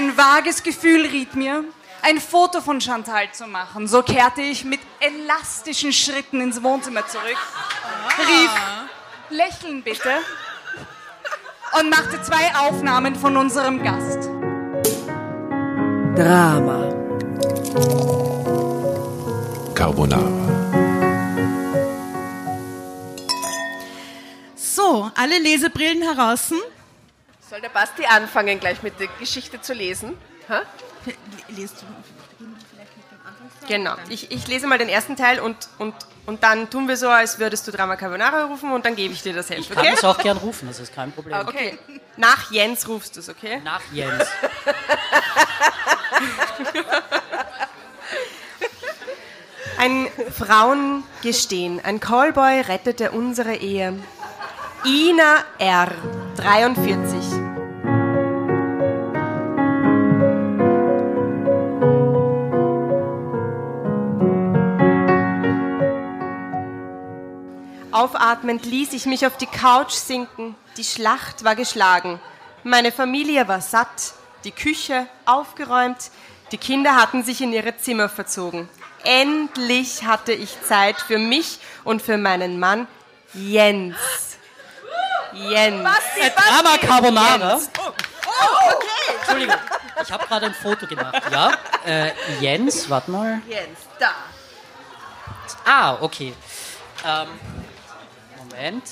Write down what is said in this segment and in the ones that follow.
Ein vages Gefühl riet mir, ein Foto von Chantal zu machen. So kehrte ich mit elastischen Schritten ins Wohnzimmer zurück, rief, lächeln bitte, und machte zwei Aufnahmen von unserem Gast. Drama. Carbonara. So, alle Lesebrillen heraus. Soll der Basti anfangen, gleich mit der Geschichte zu lesen? Ha? Lest du Genau. Ich, ich lese mal den ersten Teil und, und, und dann tun wir so, als würdest du Drama Carbonara rufen und dann gebe ich dir das Heft, Ich kann es auch gern rufen, das ist kein Problem. Okay. Nach Jens rufst du es, okay? Nach Jens. Ein Frauengestehen. Ein Callboy rettete unsere Ehe. Ina R., 43. Aufatmend ließ ich mich auf die Couch sinken. Die Schlacht war geschlagen. Meine Familie war satt, die Küche aufgeräumt, die Kinder hatten sich in ihre Zimmer verzogen. Endlich hatte ich Zeit für mich und für meinen Mann Jens. Jens. Äh, Drama Carbonara. Entschuldigung, ich habe gerade ein Foto gemacht. Ja, äh, Jens, warte mal. Jens, da. Ah, okay. Ähm, Moment.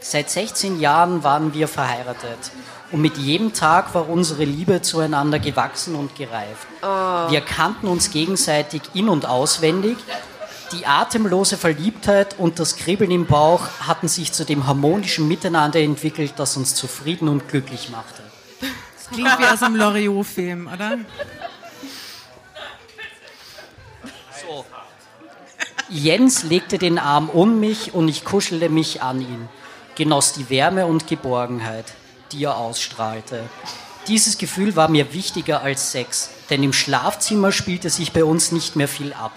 Seit 16 Jahren waren wir verheiratet. Und mit jedem Tag war unsere Liebe zueinander gewachsen und gereift. Wir kannten uns gegenseitig in- und auswendig. Die atemlose Verliebtheit und das Kribbeln im Bauch hatten sich zu dem harmonischen Miteinander entwickelt, das uns zufrieden und glücklich machte. Das klingt wie aus einem Loriot-Film, oder? So. Jens legte den Arm um mich und ich kuschelte mich an ihn, genoss die Wärme und Geborgenheit, die er ausstrahlte. Dieses Gefühl war mir wichtiger als Sex, denn im Schlafzimmer spielte sich bei uns nicht mehr viel ab.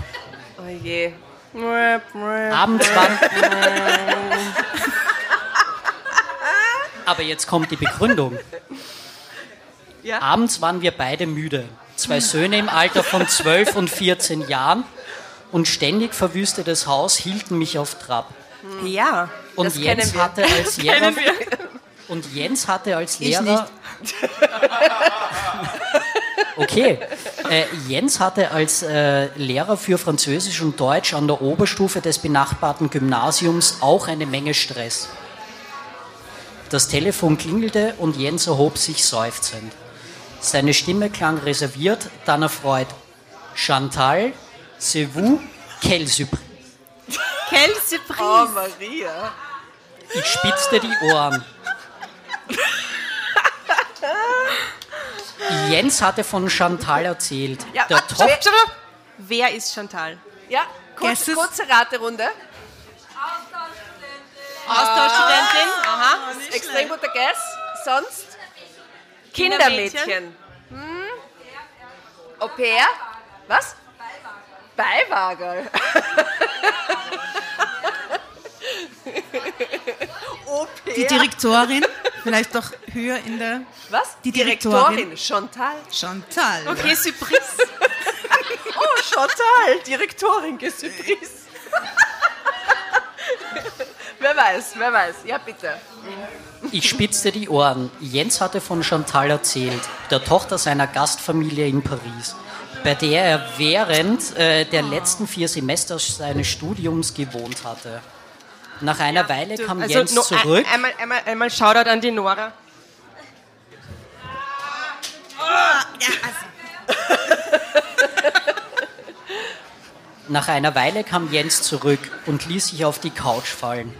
Oh je. Abends waren. Aber jetzt kommt die Begründung. Ja? Abends waren wir beide müde. Zwei Söhne im Alter von 12 und 14 Jahren und ständig verwüstetes Haus hielten mich auf Trab. Ja. Und Jens hatte als Lehrer. Und Jens hatte als Lehrer Okay. Äh, Jens hatte als äh, Lehrer für Französisch und Deutsch an der Oberstufe des benachbarten Gymnasiums auch eine Menge Stress. Das Telefon klingelte und Jens erhob sich seufzend. Seine Stimme klang reserviert, dann erfreut. Chantal, c'est vous, quelle surprise. Quelle Surprise. Oh, Maria. Ich spitzte die Ohren. Jens hatte von Chantal erzählt. Ja, der warte, Top. Wer ist Chantal? Ja, kurz, Guesses? kurze Raterunde. Austauschstudentin. Aha. Extrem guter Guess. Sonst Kindermädchen. Kindermädchen. Hm? Au pair? Was? Pair. Die Direktorin, vielleicht doch höher in der Was? Die Direktorin. Chantal. Chantal. Okay, Surprise. Oh, Chantal, Direktorin, Gesübris. wer weiß, wer weiß. Ja, bitte. Ich spitzte die Ohren. Jens hatte von Chantal erzählt, der Tochter seiner Gastfamilie in Paris, bei der er während äh, der letzten vier Semester seines Studiums gewohnt hatte. Nach einer Weile kam Also, Jens no, zurück. Ein, einmal, einmal, einmal Shoutout an die Nora. Nach einer Weile kam Jens zurück und ließ sich auf die Couch fallen.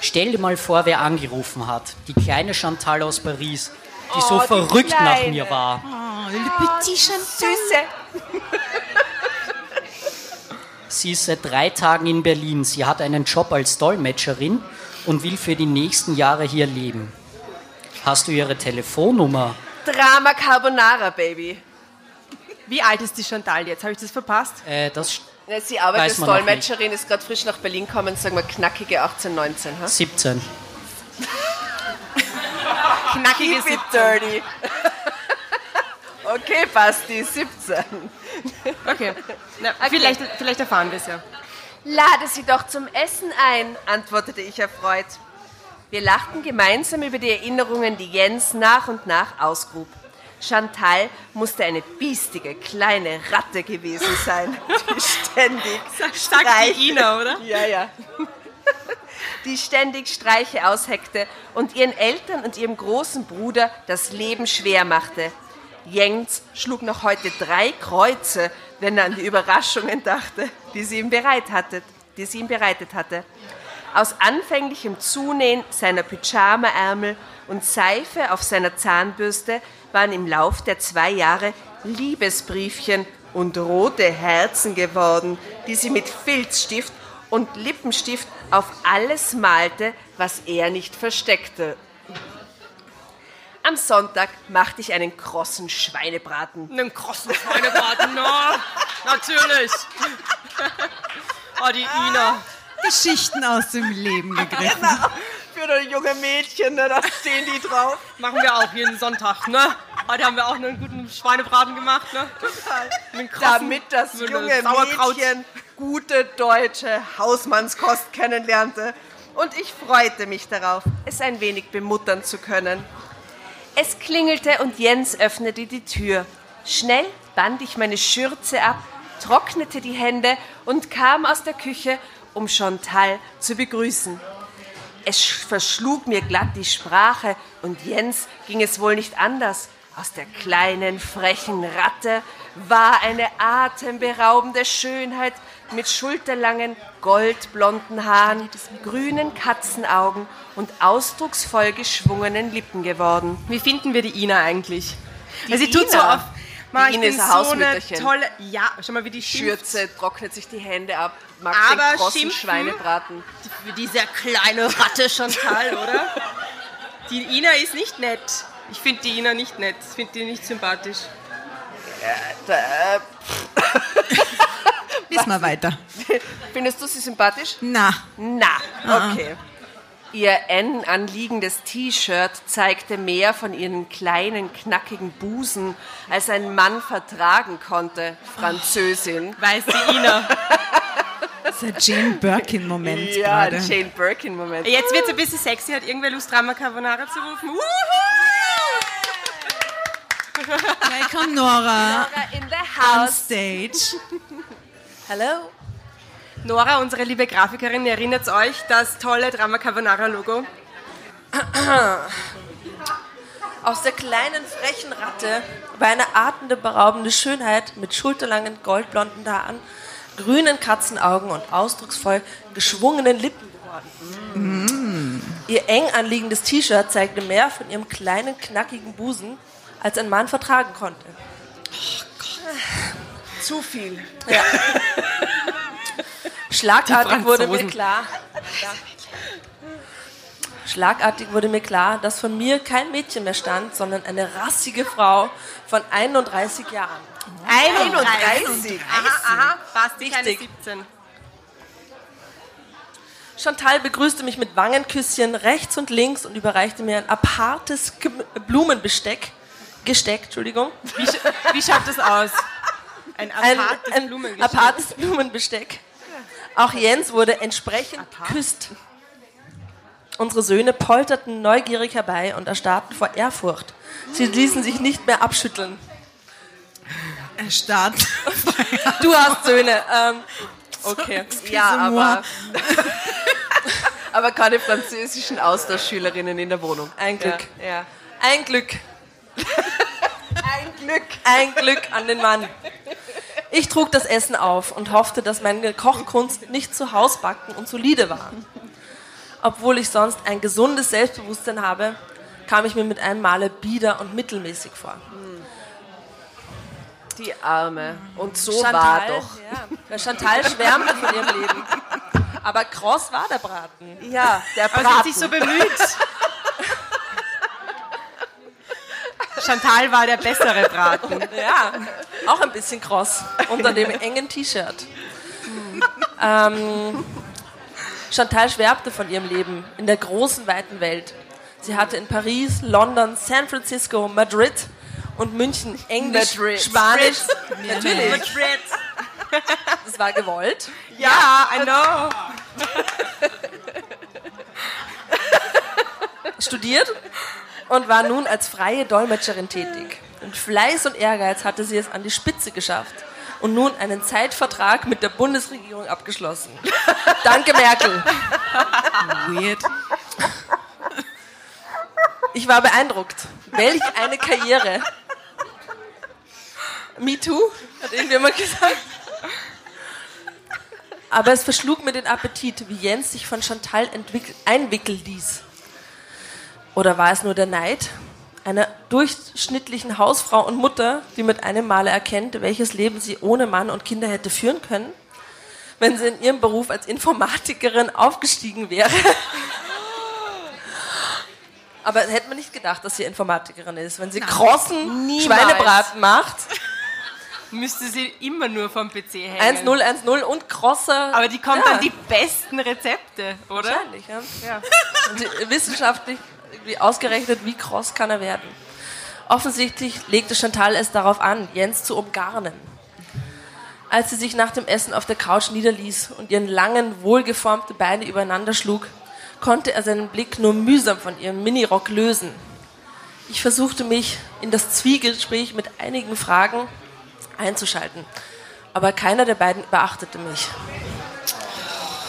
Stell dir mal vor, wer angerufen hat. Die kleine Chantal aus Paris, die so Oh, die verrückt nach Kleine. mir war. Oh, le petit Chantal. Süße. Sie ist seit drei Tagen in Berlin. Sie hat einen Job als Dolmetscherin und will für die nächsten Jahre hier leben. Hast du ihre Telefonnummer? Drama Carbonara, Baby. Wie alt ist die Chantal jetzt? Habe ich das verpasst? Äh, das Ja, Sie arbeitet Weiß als Dolmetscherin, ist gerade frisch nach Berlin gekommen, sagen wir knackige 18, 19. Ha? 17. Knackige Keep it 17. Okay, Basti, 17. Okay. Na, Vielleicht, vielleicht erfahren wir es ja. Lade sie doch zum Essen ein, antwortete ich erfreut. Wir lachten gemeinsam über die Erinnerungen, die Jens nach und nach ausgrub. Chantal musste eine biestige kleine Ratte gewesen sein, die ständig die Ina, oder? ja, ja. Die ständig Streiche ausheckte und ihren Eltern und ihrem großen Bruder das Leben schwer machte. Jens schlug noch heute drei Kreuze, wenn er an die Überraschungen dachte, die sie ihm, bereit hatte, die sie ihm bereitet hatte. Aus anfänglichem Zunähen seiner Pyjamaärmel und Seife auf seiner Zahnbürste waren im Lauf der zwei Jahre Liebesbriefchen und rote Herzen geworden, die sie mit Filzstift und Lippenstift auf alles malte, was er nicht versteckte. Am Sonntag machte ich einen krossen Schweinebraten. Einen krossen Schweinebraten, no. Natürlich. Oh, die Ina. Geschichten aus dem Leben gegriffen. Für das junge Mädchen, ne, da stehen die drauf. Machen wir auch jeden Sonntag, ne? Heute haben wir auch einen guten Schweinebraten gemacht, ne? Mit krossen- Damit das junge Sauerkraut. Mädchen gute deutsche Hausmannskost kennenlernte. Und ich freute mich darauf, es ein wenig bemuttern zu können. Es klingelte und Jens öffnete die Tür. Schnell band ich meine Schürze ab, trocknete die Hände und kam aus der Küche, um Chantal zu begrüßen. Es sch- verschlug mir glatt die Sprache und Jens ging es wohl nicht anders. Aus der kleinen, frechen Ratte war eine atemberaubende Schönheit mit schulterlangen, goldblonden Haaren, grünen Katzenaugen und ausdrucksvoll geschwungenen Lippen geworden. Wie finden wir die Ina eigentlich? Die Also sie tut so Ina? auf. Ma, Die ich Ina bin ist ein so eine tolle. Ja, schau mal, wie die schimpft. Schürze, trocknet sich die Hände ab, mag Aber den? Schweinebraten. Wie diese kleine Ratte Chantal, oder? Die Ina ist nicht nett. Ich finde die Ina nicht nett. Ich finde die nicht sympathisch. Äh, Lies mal weiter. Findest du sie sympathisch? Na, Na, okay. Ihr N anliegendes T-Shirt zeigte mehr von ihren kleinen, knackigen Busen, als ein Mann vertragen konnte. Französin. Weiß die Ina. das ist ein Jane Birkin-Moment Ja, gerade. Jane Birkin-Moment. Jetzt wird es ein bisschen sexy. Hat irgendwer Lust, Drama Carbonara zu rufen? Wuhu! Gleich kommt Nora in the on house. stage. Hello. Nora, unsere liebe Grafikerin, erinnert euch das tolle Drama Carbonara Logo? Aus der kleinen, frechen Ratte war eine atemberaubende Schönheit mit schulterlangen, goldblonden Haaren, grünen Katzenaugen und ausdrucksvoll geschwungenen Lippen geworden. Ihr eng anliegendes T-Shirt zeigte mehr von ihrem kleinen, knackigen Busen, als ein Mann vertragen konnte. Zu viel. Schlagartig wurde mir klar. Ja. Schlagartig wurde mir klar, dass von mir kein Mädchen mehr stand, sondern eine rassige Frau von 31 Jahren. 31. Aha, aha, Basti, keine Richtig. 17. Chantal begrüßte mich mit Wangenküsschen rechts und links und überreichte mir ein apartes Blumenbesteck. Gesteck, Entschuldigung. Wie, wie schaut das aus? Ein Ein, apartes ein Blumengeschenk. apartes Blumenbesteck. Auch Jens wurde entsprechend geküsst. Unsere Söhne polterten neugierig herbei und erstarrten vor Ehrfurcht. Sie ließen sich nicht mehr abschütteln. Er starrt. Du hast Söhne. Ähm, okay. Ja, aber, aber keine französischen Austauschschülerinnen in der Wohnung. Ein Glück. Ja, ja. Ein Glück. Ein Glück. Ein Glück an den Mann. Ich trug das Essen auf und hoffte, dass meine Kochkunst nicht zu Hausbacken und solide war. Obwohl ich sonst ein gesundes Selbstbewusstsein habe, kam ich mir mit einem Male bieder und mittelmäßig vor. Die Arme. Und so Chantal, war doch. Ja, Chantal schwärmte von ihrem Leben. Aber kross war der Braten. Ja, der Aber sie hat Braten. sich so bemüht. Chantal war der bessere Braten. Ja, auch ein bisschen kross unter dem engen T-Shirt. Ähm, Chantal schwärmte von ihrem Leben in der großen, weiten Welt. Sie hatte in Paris, London, San Francisco, Madrid und München Englisch, Madrid. Spanisch. Natürlich. Das war gewollt. Ja, I know. studiert und war nun als freie Dolmetscherin tätig. Mit Fleiß und Ehrgeiz hatte sie es an die Spitze geschafft und nun einen Zeitvertrag mit der Bundesregierung abgeschlossen. Danke, Merkel. Weird. Ich war beeindruckt. Welch eine Karriere. Me too, hat irgendjemand gesagt. Aber es verschlug mir den Appetit, wie Jens sich von Chantal einwickeln ließ. Oder war es nur der Neid einer durchschnittlichen Hausfrau und Mutter, die mit einem Male erkennt, welches Leben sie ohne Mann und Kinder hätte führen können, wenn sie in ihrem Beruf als Informatikerin aufgestiegen wäre? Aber hätte man nicht gedacht, dass sie Informatikerin ist. Wenn sie krossen Niemals. Schweinebraten macht, Müsste sie immer nur vom PC hängen. 1-0, 1-0 und krosser. Aber die kommt Ja. dann die besten Rezepte, oder? Wahrscheinlich, ja. Und die- wissenschaftlich irgendwie ausgerechnet, wie kross kann er werden. Offensichtlich legte Chantal es darauf an, Jens zu umgarnen. Als sie sich nach dem Essen auf der Couch niederließ und ihren langen, wohlgeformten Beine übereinander schlug, konnte er seinen Blick nur mühsam von ihrem Minirock lösen. Ich versuchte mich in das Zwiegespräch mit einigen Fragen einzuschalten, aber keiner der beiden beachtete mich.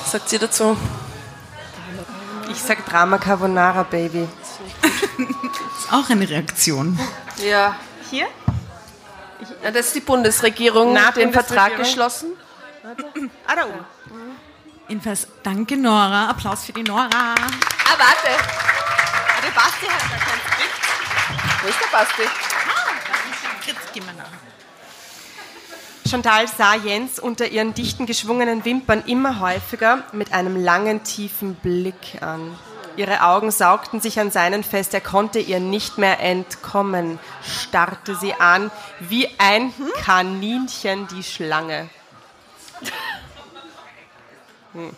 Was sagt sie dazu? Ich sag Drama Carbonara, Baby. Ist auch eine Reaktion. Ja. Hier? ja. Das ist die Bundesregierung, Na, den Vertrag geschlossen. Ah, da oben. Jedenfalls, danke Nora. Applaus für die Nora. Ah, warte. Ah, der Basti hat da kein Skript. Wo ist der Basti? Jetzt gehen wir nach. Chantal sah Jens unter ihren dichten geschwungenen Wimpern immer häufiger mit einem langen, tiefen Blick an. Ihre Augen saugten sich an seinen fest, er konnte ihr nicht mehr entkommen, starrte sie an wie ein Kaninchen die Schlange. Hm.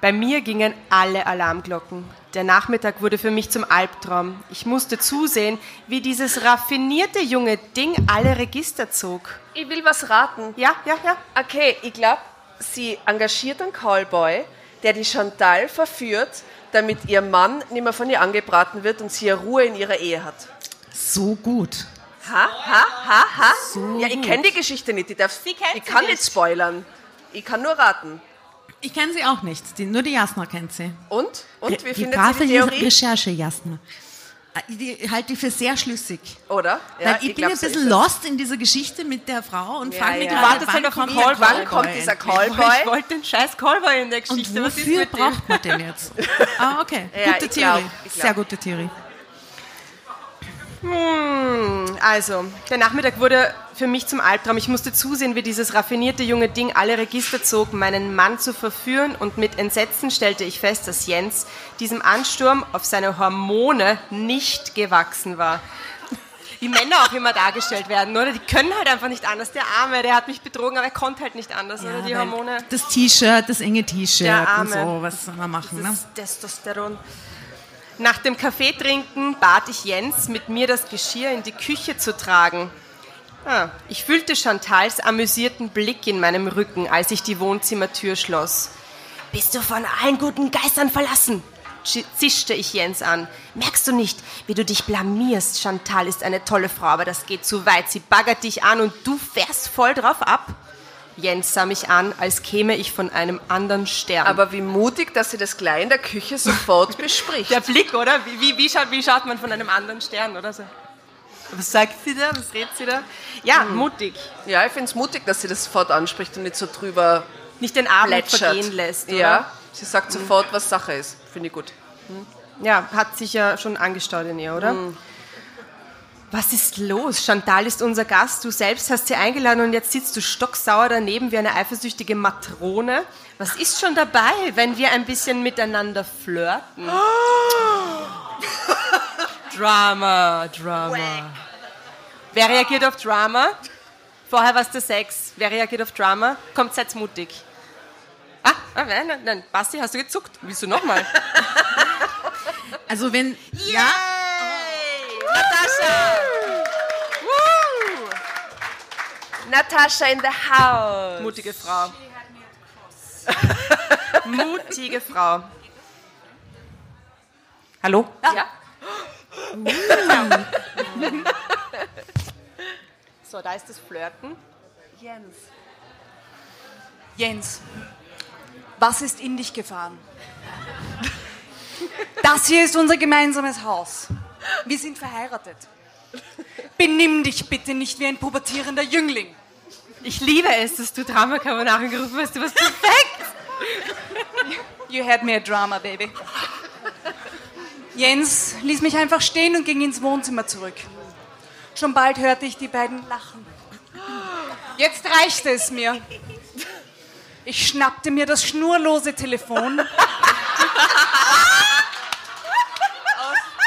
Bei mir gingen alle Alarmglocken. Der Nachmittag wurde für mich zum Albtraum. Ich musste zusehen, wie dieses raffinierte junge Ding alle Register zog. Ich will was raten. Ja, ja, ja. Okay, ich glaube, sie engagiert einen Callboy, der die Chantal verführt, damit ihr Mann nicht mehr von ihr angebraten wird und sie ja Ruhe in ihrer Ehe hat. So gut. Ha, ha, ha, ha. So ja, ich kenne die Geschichte nicht. Ich, darf, Sie kennt ich sie kann nicht. nicht spoilern. Ich kann nur raten. Ich kenne sie auch nicht. Die, nur die Jasna kennt sie. Und? Und? Wie die findet brave sie die Theorie? Recherche, Jasna. Äh, Die halte ich für sehr schlüssig. Oder? Weil ich, bin glaub, ein so bisschen es. lost in dieser Geschichte mit der Frau und Ja, frage mich ja. gerade, wann kommt Callboy. Wann kommt dieser Ich Callboy? wollte den scheiß Callboy in der Und Geschichte. Was ist wofür braucht man den jetzt? Ah, okay. Ja, gute ich glaub, Theorie. ich glaub. Sehr gute Theorie. Also, der Nachmittag wurde für mich zum Albtraum. Ich musste zusehen, wie dieses raffinierte junge Ding alle Register zog, meinen Mann zu verführen und mit Entsetzen stellte ich fest, dass Jens diesem Ansturm auf seine Hormone nicht gewachsen war. Wie Männer auch immer dargestellt werden, oder? Die können halt einfach nicht anders. Der Arme, der hat mich betrogen, aber er konnte halt nicht anders, oder? Die Hormone. Das T-Shirt, das enge T-Shirt und Arme. so, was soll man machen, ne? Das Testosteron. Nach dem Kaffeetrinken bat ich Jens, mit mir das Geschirr in die Küche zu tragen. Ah, ich fühlte Chantals amüsierten Blick in meinem Rücken, als ich die Wohnzimmertür schloss. Bist du von allen guten Geistern verlassen? Zi- zischte ich Jens an. Merkst du nicht, wie du dich blamierst? Chantal ist eine tolle Frau, aber das geht zu weit. Sie baggert dich an und du fährst voll drauf ab. Jens sah mich an, als käme ich von einem anderen Stern. Aber wie mutig, dass sie das gleich in der Küche sofort bespricht. Der Blick, oder? Wie, wie, wie, schaut, wie schaut man von einem anderen Stern, oder so? Was sagt sie da? Was redet sie da? Ja, mutig. Ja, ich finde es mutig, dass sie das sofort anspricht und nicht so drüber Nicht den Abend plätschert. vergehen lässt, oder? Ja, sie sagt sofort, was Sache ist. Finde ich gut. Ja, hat sich ja schon angestaut in ihr, oder? Was ist los? Chantal ist unser Gast, du selbst hast sie eingeladen und jetzt sitzt du stocksauer daneben wie eine eifersüchtige Matrone. Was ist schon dabei, wenn wir ein bisschen miteinander flirten? Drama, Drama. Wer reagiert auf Drama? Vorher war es der Sex. Wer reagiert auf Drama? Kommt, seid mutig. Ah, ah, nein, nein, nein. Basti, hast du gezuckt? Willst du nochmal? Also wenn, ja, Natascha! Woo! Natascha in the house. Mutige Frau. Mutige Frau. Hallo? Ja? So, da ist das Flirten. Jens. Jens, was ist in dich gefahren? Das hier ist unser gemeinsames Haus. Wir sind verheiratet. Benimm dich bitte nicht wie ein pubertierender Jüngling. Ich liebe es, dass du Drama Carbonara gerufen hast. Du warst perfekt. You had me a drama, baby. Jens ließ mich einfach stehen und ging ins Wohnzimmer zurück. Schon bald hörte ich die beiden lachen. Jetzt reichte es mir. Ich schnappte mir das schnurlose Telefon,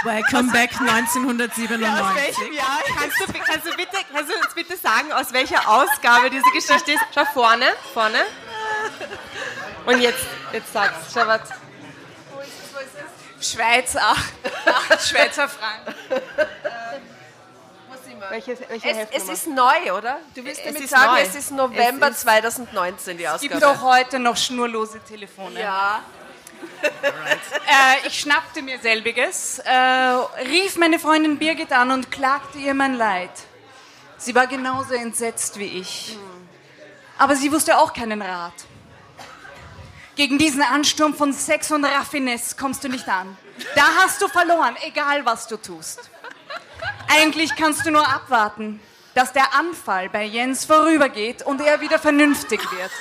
Welcome back 1997. welchem Jahr? Kannst du, kannst, du bitte, kannst du uns bitte sagen, aus welcher Ausgabe diese Geschichte ist? Schau vorne, vorne. Und jetzt, jetzt sag's. Schau was. Schweiz, acht, acht Schweizer Franken. Welche, welche Es, es ist neu, oder? Du willst Es damit ist sagen, neu. es ist November Es ist- 2019 die Es gibt Ausgabe. auch heute noch schnurlose Telefone. Ja. Äh, ich schnappte mir selbiges, äh, rief meine Freundin Birgit an und klagte ihr mein Leid. Sie war genauso entsetzt wie ich. Aber sie wusste auch keinen Rat. Gegen diesen Ansturm von Sex und Raffinesse kommst du nicht an. Da hast du verloren, egal was du tust. Eigentlich kannst du nur abwarten, dass der Anfall bei Jens vorübergeht und er wieder vernünftig wird.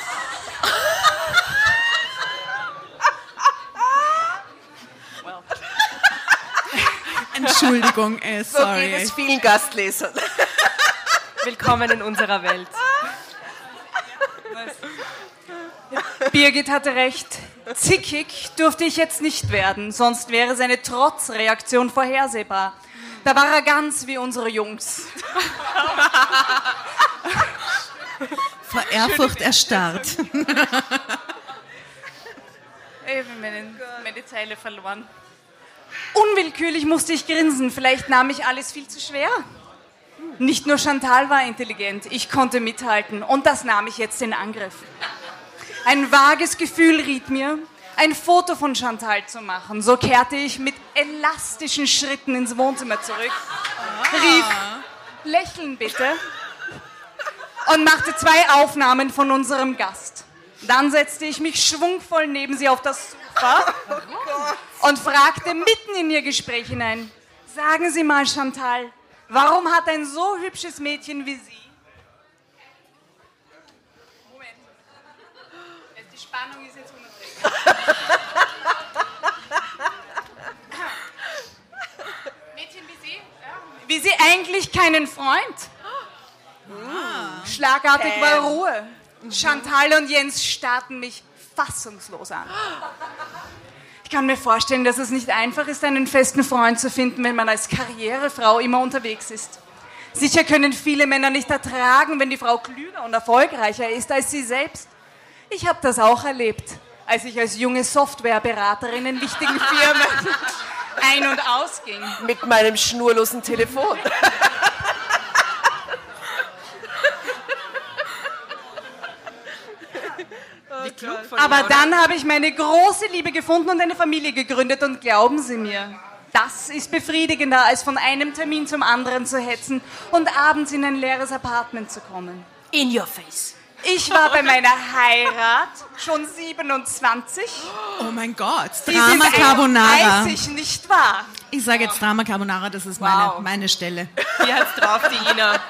Entschuldigung, äh, So geht sorry. es vielen Gastlesern. Willkommen in unserer Welt. Birgit hatte recht. Zickig durfte ich jetzt nicht werden, sonst wäre seine Trotzreaktion vorhersehbar. Da war er ganz wie unsere Jungs. Vor Ehrfurcht erstarrt. Ich habe meine, meine Zeile verloren. Unwillkürlich musste ich grinsen. Vielleicht nahm ich alles viel zu schwer. Nicht nur Chantal war intelligent, ich konnte mithalten und das nahm ich jetzt in Angriff. Ein vages Gefühl riet mir, ein Foto von Chantal zu machen. So kehrte ich mit elastischen Schritten ins Wohnzimmer zurück, rief, lächeln bitte, und machte zwei Aufnahmen von unserem Gast. Dann setzte ich mich schwungvoll neben sie auf das Sofa und fragte mitten in ihr Gespräch hinein, sagen Sie mal Chantal, warum hat ein so hübsches Mädchen wie Sie... Moment. Die Spannung ist jetzt unerträglich. Mädchen wie Sie? Wie Sie eigentlich keinen Freund? Schlagartig war Ruhe. Chantal und Jens starrten mich fassungslos an. Ich kann mir vorstellen, dass es nicht einfach ist, einen festen Freund zu finden, wenn man als Karrierefrau immer unterwegs ist. Sicher können viele Männer nicht ertragen, wenn die Frau klüger und erfolgreicher ist als sie selbst. Ich habe das auch erlebt, als ich als junge Softwareberaterin in wichtigen Firmen ein- und ausging. Mit meinem schnurlosen Telefon. Wie klug von Aber dann habe ich meine große Liebe gefunden und eine Familie gegründet und glauben Sie mir, das ist befriedigender, als von einem Termin zum anderen zu hetzen und abends in ein leeres Apartment zu kommen. In your face. Ich war bei meiner Heirat schon 27. Oh mein Gott, Sie Drama sind Carbonara. 31, nicht wahr? Ich sage jetzt Drama Carbonara, das ist Wow. meine, meine Stelle. Hier hat's drauf, die Ina.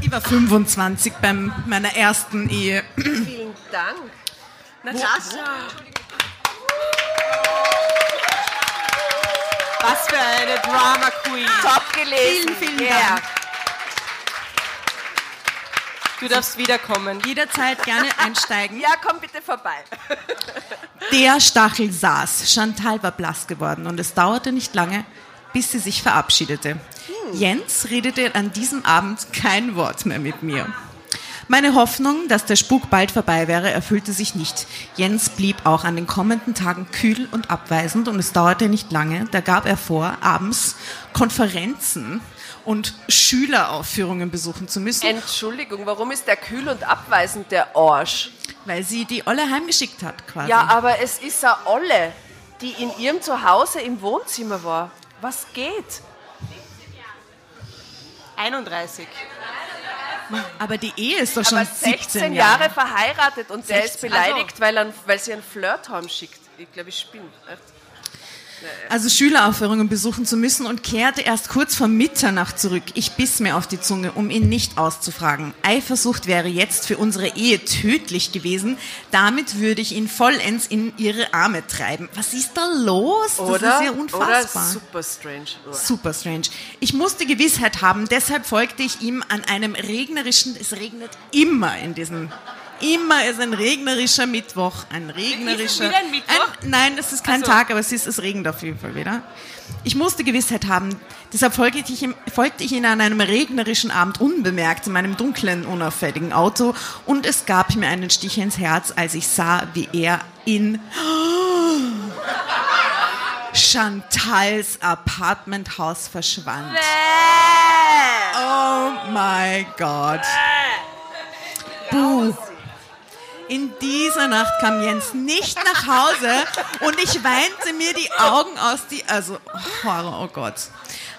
Ich war 25 bei meiner ersten Ehe. Vielen Dank. Natascha. Was für eine Drama Queen. Top gelesen. Vielen, vielen Yeah. Dank. Du darfst wiederkommen. Jederzeit gerne einsteigen. Ja, komm bitte vorbei. Der Stachel saß. Chantal war blass geworden und es dauerte nicht lange, bis sie sich verabschiedete. Jens redete an diesem Abend kein Wort mehr mit mir. Meine Hoffnung, dass der Spuk bald vorbei wäre, erfüllte sich nicht. Jens blieb auch an den kommenden Tagen kühl und abweisend und es dauerte nicht lange. Da gab er vor, abends Konferenzen und Schüleraufführungen besuchen zu müssen, Entschuldigung, warum ist der kühl und abweisend, der Arsch? weil sie die Olle heimgeschickt hat quasi. Ja, aber es ist eine Olle, die in ihrem Zuhause im Wohnzimmer war. Was geht? 31. aber die Ehe ist doch schon Aber 17 16 Jahre. Jahre verheiratet und der ist 16. beleidigt, weil, er, weil sie einen Flirt heimschickt. Ich glaube, ich spinne. Also Schüleraufführungen besuchen zu müssen und kehrte erst kurz vor Mitternacht zurück. Ich biss mir auf die Zunge, um ihn nicht auszufragen. Eifersucht wäre jetzt für unsere Ehe tödlich gewesen. Damit würde ich ihn vollends in ihre Arme treiben. Was ist da los? Das Oder? ist ja unfassbar. Oder super strange. Super strange. Ich musste Gewissheit haben, deshalb folgte ich ihm an einem regnerischen, es regnet immer in diesem, immer ist ein regnerischer Mittwoch, ein regnerischer, wieder ein Mittwoch? nein, es ist kein so. Tag, aber es ist, es regnet auf jeden Fall wieder. Ich musste Gewissheit haben, deshalb folgte ich, ihm, folgte ich ihm an einem regnerischen Abend unbemerkt in meinem dunklen, unauffälligen Auto und es gab mir einen Stich ins Herz, als ich sah, wie er in Chantals Apartmenthaus verschwand. Oh my God. Buh. In dieser Nacht kam Jens nicht nach Hause und ich weinte mir die Augen aus die, also Horror, oh Gott.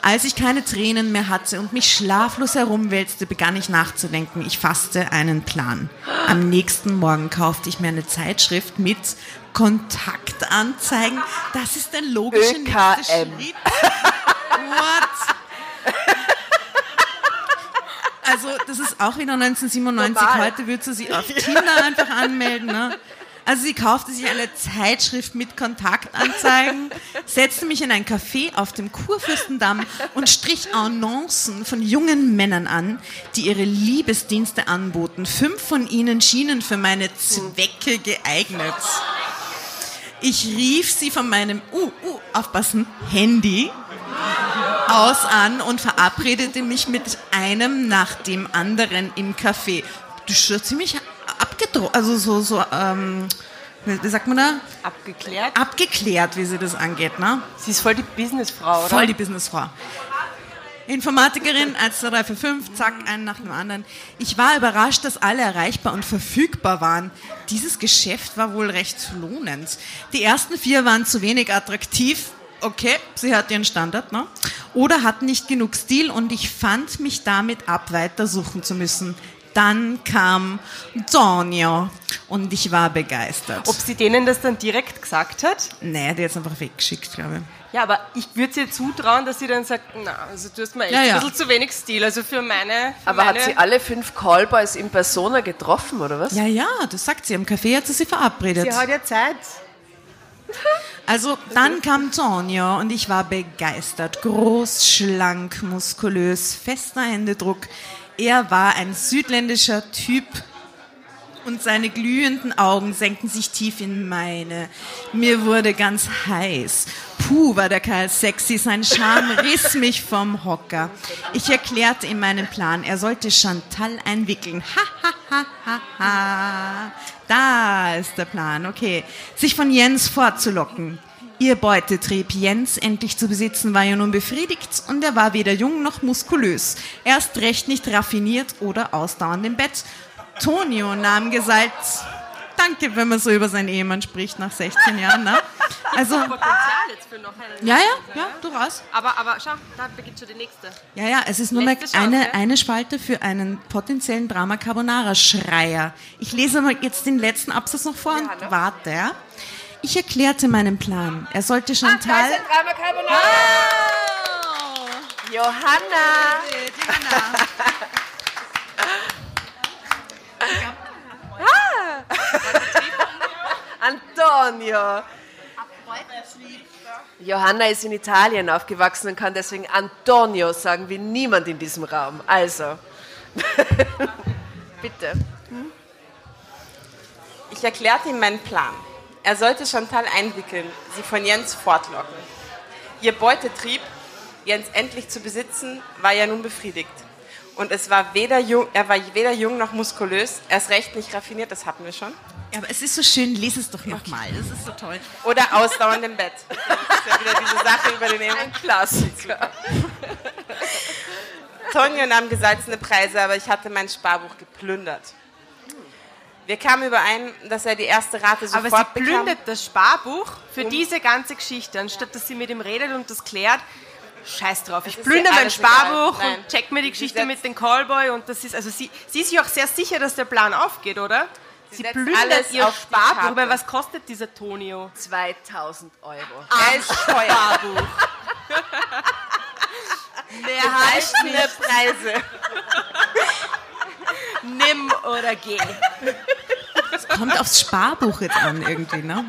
Als ich keine Tränen mehr hatte und mich schlaflos herumwälzte, begann ich nachzudenken. Ich fasste einen Plan. Am nächsten Morgen kaufte ich mir eine Zeitschrift mit Kontaktanzeigen. Das ist der logische nächste ÖKM. Schritt. What? Also, das ist auch wieder 1997. Normal. Heute würde sie sich auf Tinder einfach anmelden. Ne? Also, sie kaufte sich eine Zeitschrift mit Kontaktanzeigen, setzte mich in ein Café auf dem Kurfürstendamm und strich Annoncen von jungen Männern an, die ihre Liebesdienste anboten. Fünf von ihnen schienen für meine Zwecke geeignet. Ich rief sie von meinem, uh, uh, aufpassen, Handy aus an und verabredete mich mit einem nach dem anderen im Café. Du schon ziemlich abgedroht, also so, so, ähm, wie sagt man da? Abgeklärt. Abgeklärt, wie sie das angeht, ne? Sie ist voll die Businessfrau, oder? Voll die Businessfrau. Informatikerin, 1, 2, 3, 4, 5, zack, einen nach dem anderen. Ich war überrascht, dass alle erreichbar und verfügbar waren. Dieses Geschäft war wohl recht lohnend. Die ersten vier waren zu wenig attraktiv. Okay, sie hat ihren Standard, ne? Oder hatten nicht genug Stil und ich fand mich damit ab, weiter suchen zu müssen. Dann kam Donio und ich war begeistert. Ob sie denen das dann direkt gesagt hat? nee, die hat einfach weggeschickt, glaube ich. Ja, aber ich würde ihr zutrauen, dass sie dann sagt, na, also du hast mir echt Ja, ja. ein bisschen zu wenig Stil, also für meine... Für Aber meine hat sie alle fünf Callboys in Persona getroffen, oder was? Ja, ja, das sagt sie. Am Café hat sie sie verabredet. Sie hat ja Zeit. Also dann kam Tonio und ich war begeistert. Groß, schlank, muskulös, fester Händedruck. Er war ein südländischer Typ und seine glühenden Augen senkten sich tief in meine. Mir wurde ganz heiß. Puh, war der Kerl sexy. Sein Charme riss mich vom Hocker. Ich erklärte ihm meinen Plan. Er sollte Chantal einwickeln. Ha, ha, ha, ha, ha. Da ist der Plan. Okay. Sich von Jens fortzulocken. Ihr Beutetrieb, Jens endlich zu besitzen, war ja nun befriedigt und er war weder jung noch muskulös. Erst recht nicht raffiniert oder ausdauernd im Bett. Tonio nahm gesagt, danke, wenn man so über seinen Ehemann spricht nach 16 Jahren, ne? Also, Potenzial jetzt für noch einen. ja, ja, ja, durchaus. Aber, aber schau, da beginnt schon die nächste. Ja, ja, es ist nur Letzte Chance. eine, eine Spalte für einen potenziellen Drama Carbonara Schreier. Ich lese mal jetzt den letzten Absatz noch vor und warte. Ja. Ich erklärte meinen Plan. Er sollte Chantal. Drama Carbonara. Johanna. Antonio. Johanna ist in Italien aufgewachsen und kann deswegen Antonio sagen wie niemand in diesem Raum. Also, bitte. Ich erklärte ihm meinen Plan. Er sollte Chantal einwickeln, sie von Jens fortlocken. Ihr Beutetrieb, Jens endlich zu besitzen, war ja nun befriedigt. Und es war weder jung, er war weder jung noch muskulös, erst recht nicht raffiniert, das hatten wir schon. Ja, aber es ist so schön, lese es doch nochmal. Das ist so toll. Oder ausdauernd im Bett. Das ist ja wieder diese Sache über den Ehemann. Ein Klassiker. Tonio nahm gesalzene Preise, aber ich hatte mein Sparbuch geplündert. Wir kamen überein, dass er die erste Rate Aber sofort sie bekam. plündert das Sparbuch für diese ganze Geschichte, anstatt dass sie mit ihm redet und das klärt. Scheiß drauf, ich ist plündere mein. Sparbuch und check mir die Geschichte mit dem Callboy und das ist, also sie, sie ist sich auch sehr sicher, dass der Plan aufgeht, oder? Sie, setzt plündert alles ihr Sparbuch. Meine, was kostet dieser Tonio? 2000 Euro. Ist teuer. Erhaltene Preise. Nimm oder geh. Kommt aufs Sparbuch jetzt an irgendwie, ne?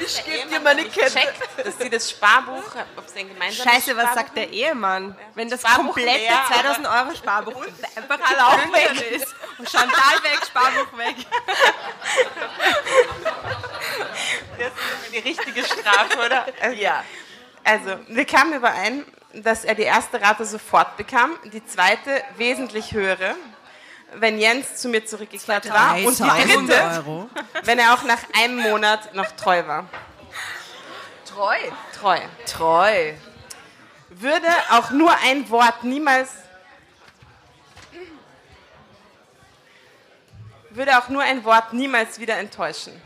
Ich gebe dir meine Kette. Checkt, dass sie das Sparbuch, ob sie ein gemeinsames Scheiße, was Sparbuch sagt der Ehemann? Wenn das Sparbuch komplette leer, 2000 Euro Sparbuch einfach auch geplündert ist. Und Chantal weg, Sparbuch weg. Das ist die richtige Strafe, oder? Ja. Also, wir kamen überein, dass er die erste Rate sofort bekam, die zweite wesentlich höhere, wenn Jens zu mir zurückgekehrt war und die 3000 dritte, Euro. wenn er auch nach einem Monat noch treu war. Treu. Treu. Treu. Würde auch nur ein Wort niemals würde auch nur ein Wort niemals wieder enttäuschen.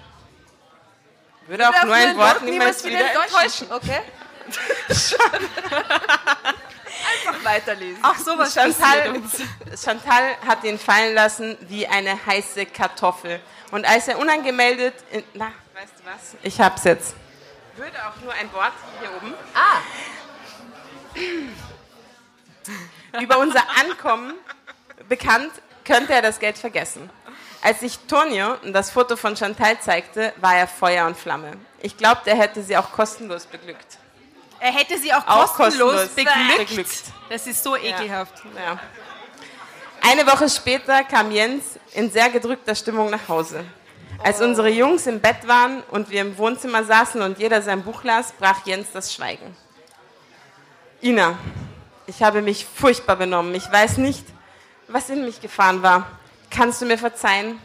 Würde auch nur ein Wort niemals wieder enttäuschen. Okay? Einfach weiterlesen. Ach, sowas Chantal. Chantal hat ihn fallen lassen wie eine heiße Kartoffel. Und als er unangemeldet, in, na, weißt du was? Ich hab's jetzt. Würde auch nur ein Wort hier oben Ah, über unser Ankommen bekannt, könnte er das Geld vergessen. Als ich Tonio das Foto von Chantal zeigte, war er Feuer und Flamme. Ich glaubte, er hätte sie auch kostenlos beglückt. Er hätte sie auch, Auch kostenlos, kostenlos beglückt. beglückt. Das ist so ekelhaft. Ja. Eine Woche später kam Jens in sehr gedrückter Stimmung nach Hause. Als unsere Jungs im Bett waren und wir im Wohnzimmer saßen und jeder sein Buch las, brach Jens das Schweigen. Ina, ich habe mich furchtbar benommen. Ich weiß nicht, was in mich gefahren war. Kannst du mir verzeihen?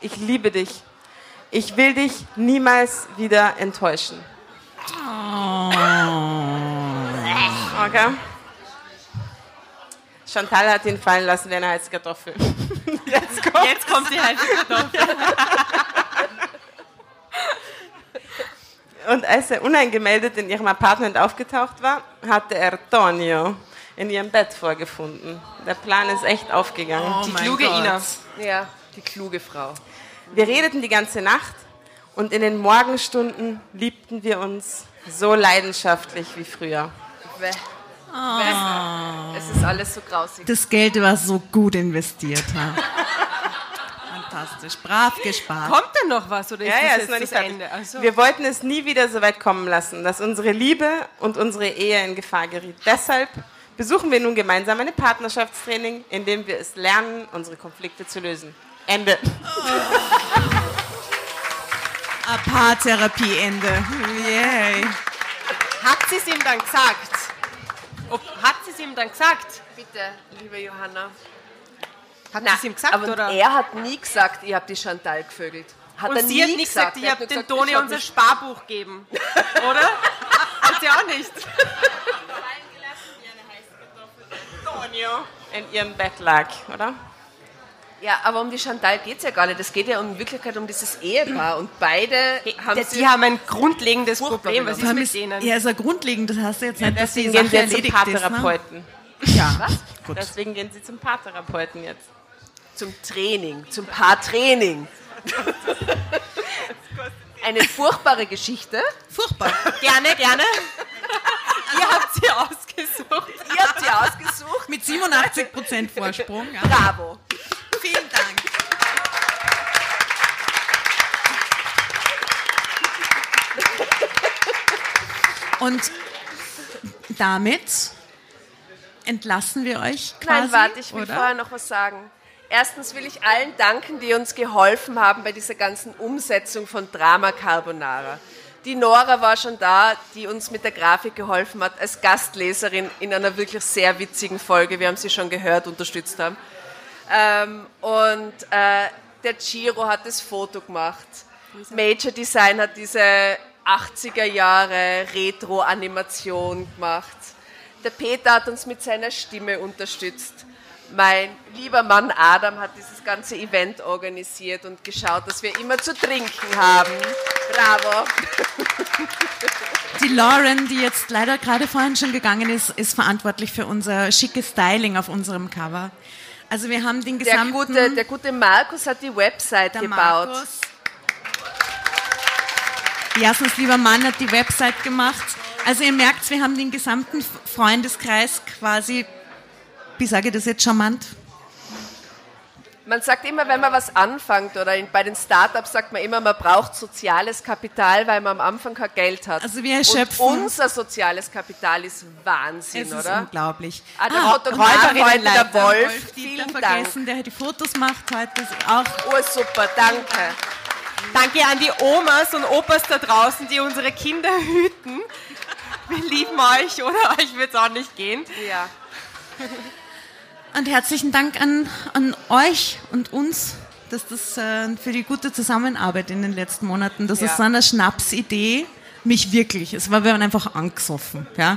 Ich liebe dich. Ich will dich niemals wieder enttäuschen. Okay. Chantal hat ihn fallen lassen wie eine heiße Kartoffel. Jetzt kommt Jetzt kommt die heiße Kartoffel. Und als er uneingemeldet in ihrem Apartment aufgetaucht war, hatte er Tonio in ihrem Bett vorgefunden. Der Plan ist echt aufgegangen. Oh Die kluge Gott. Ina. ja, die kluge Frau. Wir redeten die ganze Nacht und in den Morgenstunden liebten wir uns so leidenschaftlich wie früher. Bäh. Bäh. Es ist alles so grausig. Das Geld war so gut investiert. Ha? Fantastisch. Brav gespart. Kommt denn noch was oder ist Ja, ja, das ist jetzt noch das. Ende? Also, Wir wollten es nie wieder so weit kommen lassen, dass unsere Liebe und unsere Ehe in Gefahr geriet. Deshalb besuchen wir nun gemeinsam ein Partnerschaftstraining, in dem wir es lernen, unsere Konflikte zu lösen. Ende. Paartherapie-Ende. Yay. hat sie es ihm dann gesagt? Ob, hat sie es ihm dann gesagt? Bitte, liebe Johanna. Hat sie es ihm gesagt, aber oder? er hat nie gesagt, ihr habt die Chantal gevögelt. Hat Und er sie nie hat nicht gesagt, ich Er hat habe gesagt, Toni ich hab unser Sparbuch geben. Oder? Hat sie auch nicht. In ihrem Bett lag, oder? Ja, aber um die Chantal geht es ja gar nicht. Es geht ja in Wirklichkeit um dieses Ehepaar. Und beide haben Die, sie... die haben ein grundlegendes Problem. Was ist mit ist, denen? ja, ist ja grundlegend. Das heißt ja jetzt nicht, dass die Deswegen gehen Sache sie jetzt zum erledigt ist. Ne? Paartherapeuten. Ja, gut. Deswegen gehen sie zum Paartherapeuten jetzt. zum Training, zum Paartraining. Eine furchtbare Geschichte. Furchtbar. Gerne, gerne. Ihr habt sie ausgesucht. Ihr habt sie ausgesucht. Mit 87% Vorsprung. Ja. Bravo. Vielen Dank. Und damit entlassen wir euch quasi, Nein, warte, ich will oder? vorher noch was sagen. Erstens will ich allen danken, die uns geholfen haben bei dieser ganzen Umsetzung von Drama Carbonara. Die Nora war schon da, die uns mit der Grafik geholfen hat, als Gastleserin in einer wirklich sehr witzigen Folge. Wir haben sie schon gehört, unterstützt haben. Ähm, und äh, der Giro hat das Foto gemacht. Major Design hat diese 80er Jahre Retro-Animation gemacht. Der Peter hat uns mit seiner Stimme unterstützt. Mein lieber Mann Adam hat dieses ganze Event organisiert und geschaut, dass wir immer zu trinken haben. Bravo. Die Lauren, die jetzt leider gerade vorhin schon gegangen ist, ist verantwortlich für unser schickes Styling auf unserem Cover. Also wir haben den Der gesamten... gute, der gute Markus hat die Website der gebaut. Markus. Jasens lieber Mann hat die Website gemacht. Also ihr merkt, wir haben den gesamten Freundeskreis quasi, wie sage ich das jetzt charmant? Man sagt immer, wenn man was anfängt oder in, bei den Startups sagt man immer, man braucht soziales Kapital, weil man am Anfang kein Geld hat. Also wir erschöpfen- Und unser soziales Kapital ist Wahnsinn, Es ist oder? unglaublich. Ah, der Fotograf heute, der Wolf, Dieter vielen vergessen, der die Fotos macht heute. Auch Dank. Oh, super, danke. Danke an die Omas und Opas da draußen, die unsere Kinder hüten. Wir lieben euch, oder? Euch wird es auch nicht gehen. Ja. Und herzlichen Dank an, an euch und uns, dass das äh, für die gute Zusammenarbeit in den letzten Monaten, das Ja. ist so eine Schnapsidee, mich wirklich, es war, wir waren einfach angesoffen, ja,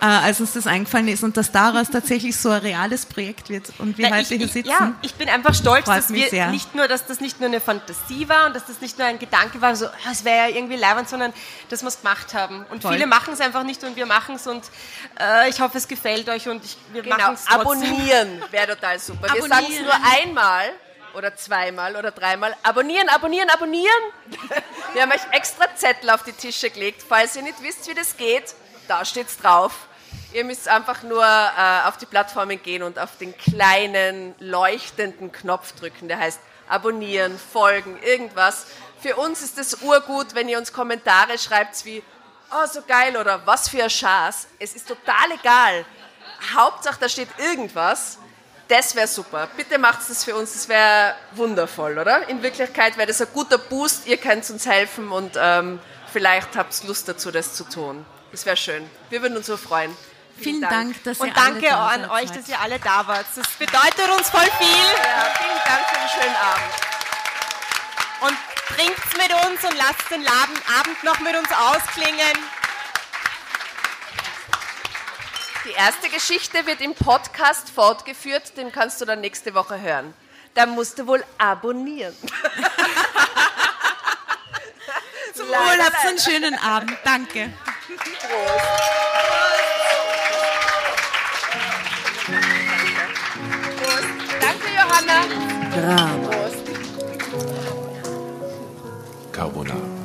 Äh, als uns das eingefallen ist und dass daraus tatsächlich so ein reales Projekt wird und wir Na, heute ich, hier sitzen. ja, ich bin einfach stolz, dass mich wir sehr. nicht nur, dass das nicht nur eine Fantasie war und dass das nicht nur ein Gedanke war, so, ah, es wäre ja irgendwie leibend, sondern dass wir es gemacht haben. Und Voll. viele machen es einfach nicht und wir machen es und äh, ich hoffe, es gefällt euch und ich, wir Genau, machen es abonnieren wäre total super. Wir Abonnieren. sagen es nur einmal oder zweimal oder dreimal. Abonnieren, abonnieren, abonnieren. Wir haben euch extra Zettel auf die Tische gelegt. Falls ihr nicht wisst, wie das geht, da steht's drauf. Ihr müsst einfach nur äh, auf die Plattformen gehen und auf den kleinen leuchtenden Knopf drücken, der heißt abonnieren, folgen, irgendwas. Für uns ist es urgut, wenn ihr uns Kommentare schreibt wie, oh so geil oder was für ein Schaß. Es ist total egal. Hauptsache, da steht irgendwas. Das wäre super. Bitte macht das für uns, das wäre wundervoll, oder? In Wirklichkeit wäre das ein guter Boost. Ihr könnt uns helfen und ähm, vielleicht habt ihr Lust dazu, das zu tun. Das wäre schön. Wir würden uns so freuen. Vielen Dank, dass ihr Und danke alle da an euch, dass ihr alle da wart. Das bedeutet uns voll viel. Ja, vielen Dank für den schönen Abend. Und trinkt's mit uns und lasst den Laden, Abend noch mit uns ausklingen. Die erste Geschichte wird im Podcast fortgeführt, den kannst du dann nächste Woche hören. Da musst du wohl abonnieren. Zum Wohl, habt einen schönen Abend. Danke. Danke, Johanna. Carbonara.